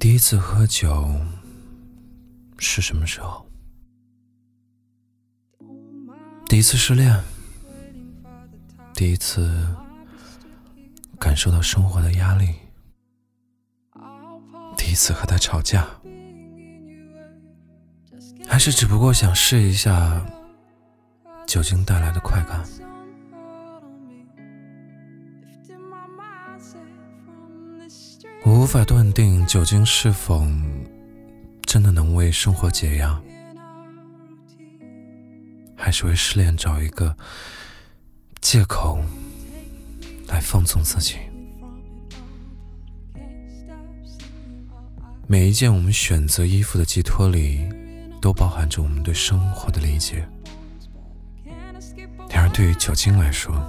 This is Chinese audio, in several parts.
第一次喝酒是什么时候？第一次失恋，第一次感受到生活的压力，第一次和他吵架，还是只不过想试一下酒精带来的快感？我无法断定酒精是否真的能为生活解压，还是为失恋找一个借口来放纵自己。每一件我们选择衣服的寄托里，都包含着我们对生活的理解。然而，对于酒精来说，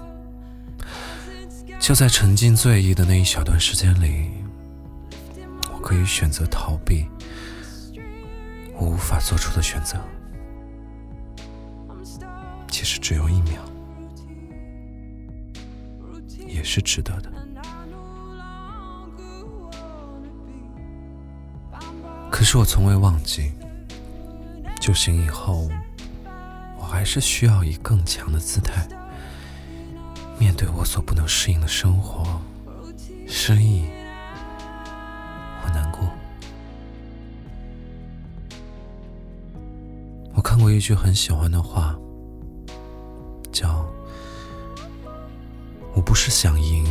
就在沉浸醉意的那一小段时间里。可以选择逃避我无法做出的选择，其实只有一秒，也是值得的。可是我从未忘记，酒醒以后，我还是需要以更强的姿态面对我所不能适应的生活，失意。看过一句很喜欢的话，叫“我不是想赢，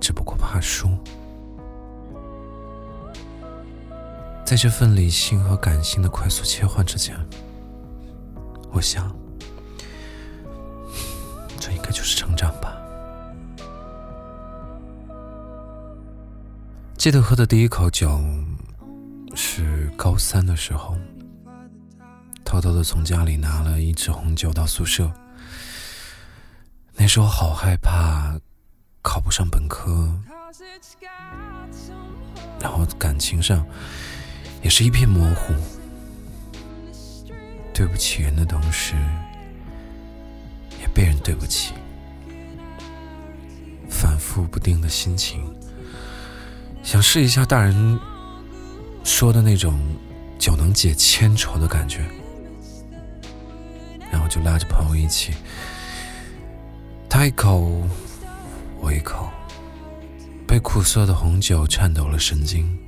只不过怕输”。在这份理性和感性的快速切换之间，我想，这应该就是成长吧。记得喝的第一口酒。是高三的时候，偷偷的从家里拿了一支红酒到宿舍。那时候好害怕考不上本科，然后感情上也是一片模糊。对不起人的同时，也被人对不起，反复不定的心情，想试一下大人。说的那种酒能解千愁的感觉，然后就拉着朋友一起，他一口我一口，被苦涩的红酒颤抖了神经。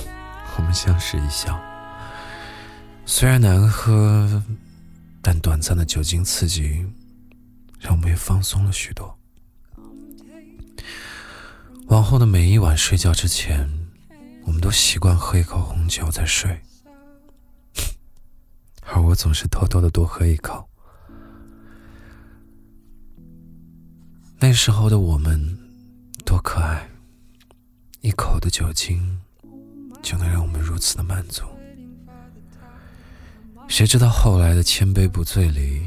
我们相视一笑，虽然难喝，但短暂的酒精刺激让我们也放松了许多。往后的每一晚睡觉之前。我们都习惯喝一口红酒再睡，而我总是偷偷的多喝一口。那时候的我们多可爱，一口的酒精就能让我们如此的满足。谁知道后来的千杯不醉里，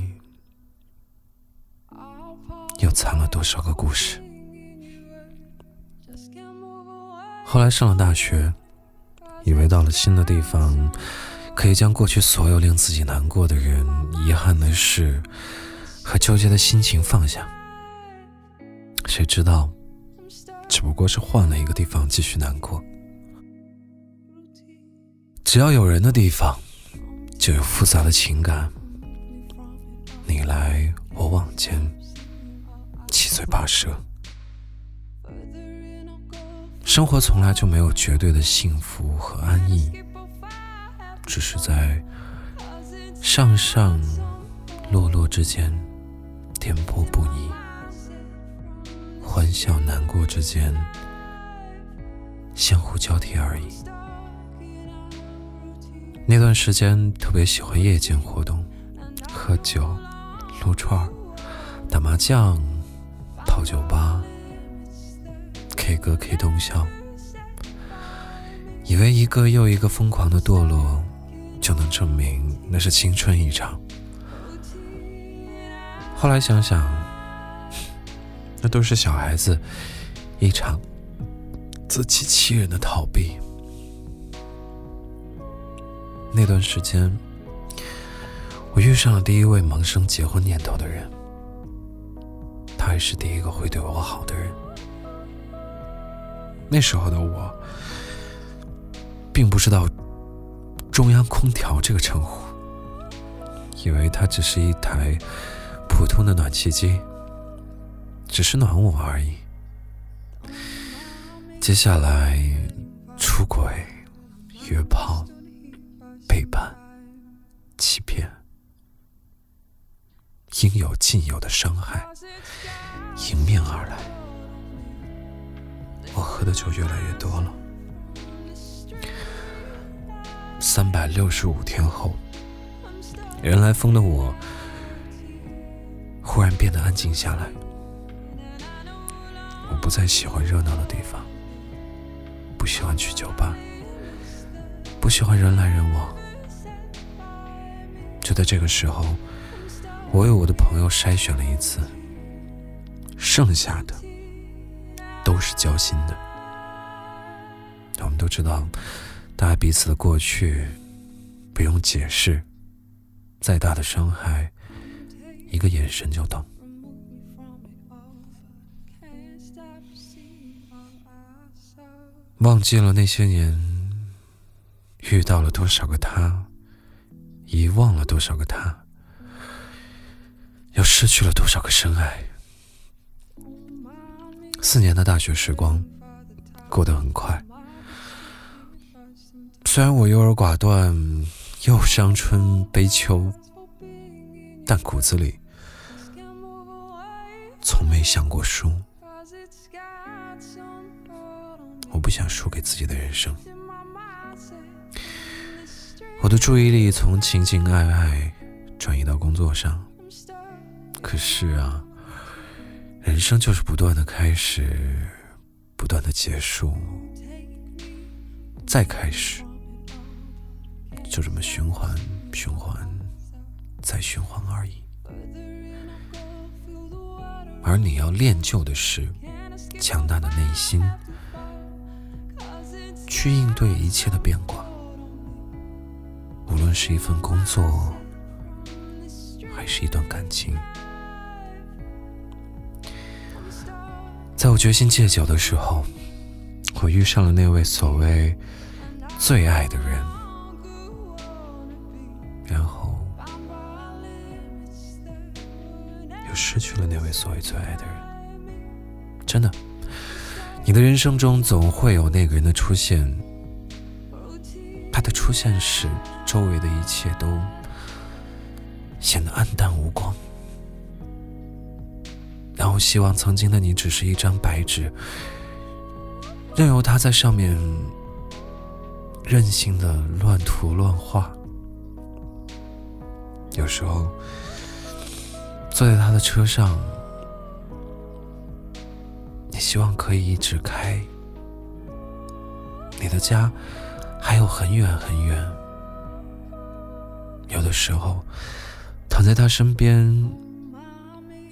又藏了多少个故事？后来上了大学，以为到了新的地方，可以将过去所有令自己难过的人、遗憾的事和纠结的心情放下。谁知道，只不过是换了一个地方继续难过。只要有人的地方，就有复杂的情感，你来我往间，七嘴八舌。生活从来就没有绝对的幸福和安逸，只是在上上落落之间颠簸不已，欢笑难过之间相互交替而已。那段时间特别喜欢夜间活动，喝酒、撸串、打麻将、泡酒吧。K 歌 K 通宵，以为一个又一个疯狂的堕落就能证明那是青春一场。后来想想，那都是小孩子一场自欺欺人的逃避。那段时间，我遇上了第一位萌生结婚念头的人，他也是第一个会对我好的人。那时候的我，并不知道“中央空调”这个称呼，以为它只是一台普通的暖气机，只是暖我而已。接下来，出轨、约炮、背叛、欺骗，应有尽有的伤害迎面而来。我喝的酒越来越多了。三百六十五天后，人来疯的我忽然变得安静下来。我不再喜欢热闹的地方，不喜欢去酒吧，不喜欢人来人往。就在这个时候，我为我的朋友筛选了一次，剩下的。都是交心的。我们都知道，大家彼此的过去不用解释，再大的伤害，一个眼神就懂。忘记了那些年遇到了多少个他，遗忘了多少个他，又失去了多少个深爱。四年的大学时光过得很快，虽然我优柔寡断，又伤春悲秋，但骨子里从没想过输。我不想输给自己的人生，我的注意力从情情爱爱转移到工作上，可是啊。人生就是不断的开始，不断的结束，再开始，就这么循环、循环、再循环而已。而你要练就的是强大的内心，去应对一切的变化，无论是一份工作，还是一段感情。在我决心戒酒的时候，我遇上了那位所谓最爱的人，然后又失去了那位所谓最爱的人。真的，你的人生中总会有那个人的出现，他的出现使周围的一切都显得黯淡无光。然后希望曾经的你只是一张白纸，任由他在上面任性的乱涂乱画。有时候坐在他的车上，你希望可以一直开，你的家还有很远很远。有的时候躺在他身边。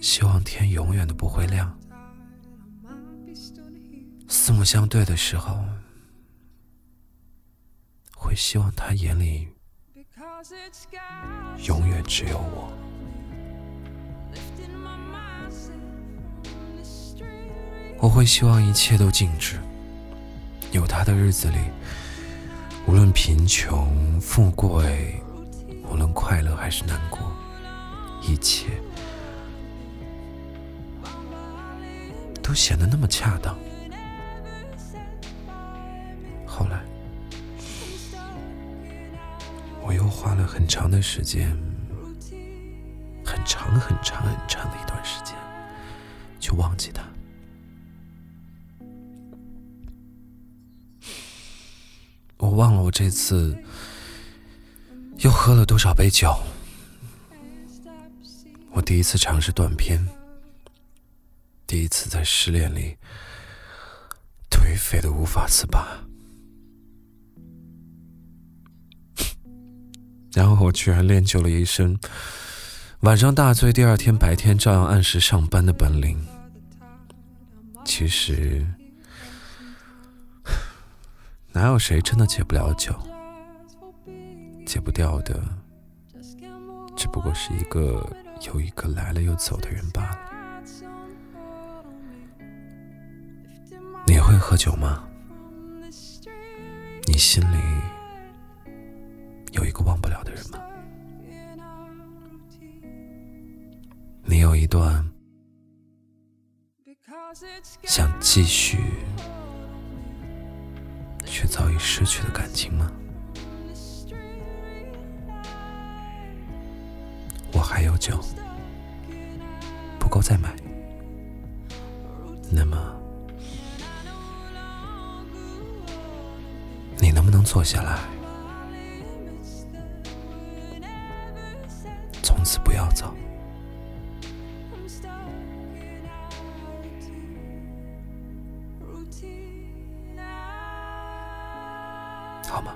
希望天永远都不会亮。四目相对的时候，会希望他眼里永远只有我。我会希望一切都静止，有他的日子里，无论贫穷富贵，无论快乐还是难过，一切。都显得那么恰当。后来，我又花了很长的时间，很长很长很长的一段时间，去忘记他。我忘了我这次又喝了多少杯酒。我第一次尝试断片。第一次在失恋里颓废的无法自拔，然后我居然练就了一身晚上大醉，第二天白天照样按时上班的本领。其实，哪有谁真的戒不了酒？戒不掉的，只不过是一个又一个来了又走的人罢了。喝酒吗？你心里有一个忘不了的人吗？你有一段想继续却早已失去的感情吗？我还有酒，不够再买。那么，坐下来，从此不要走，好吗？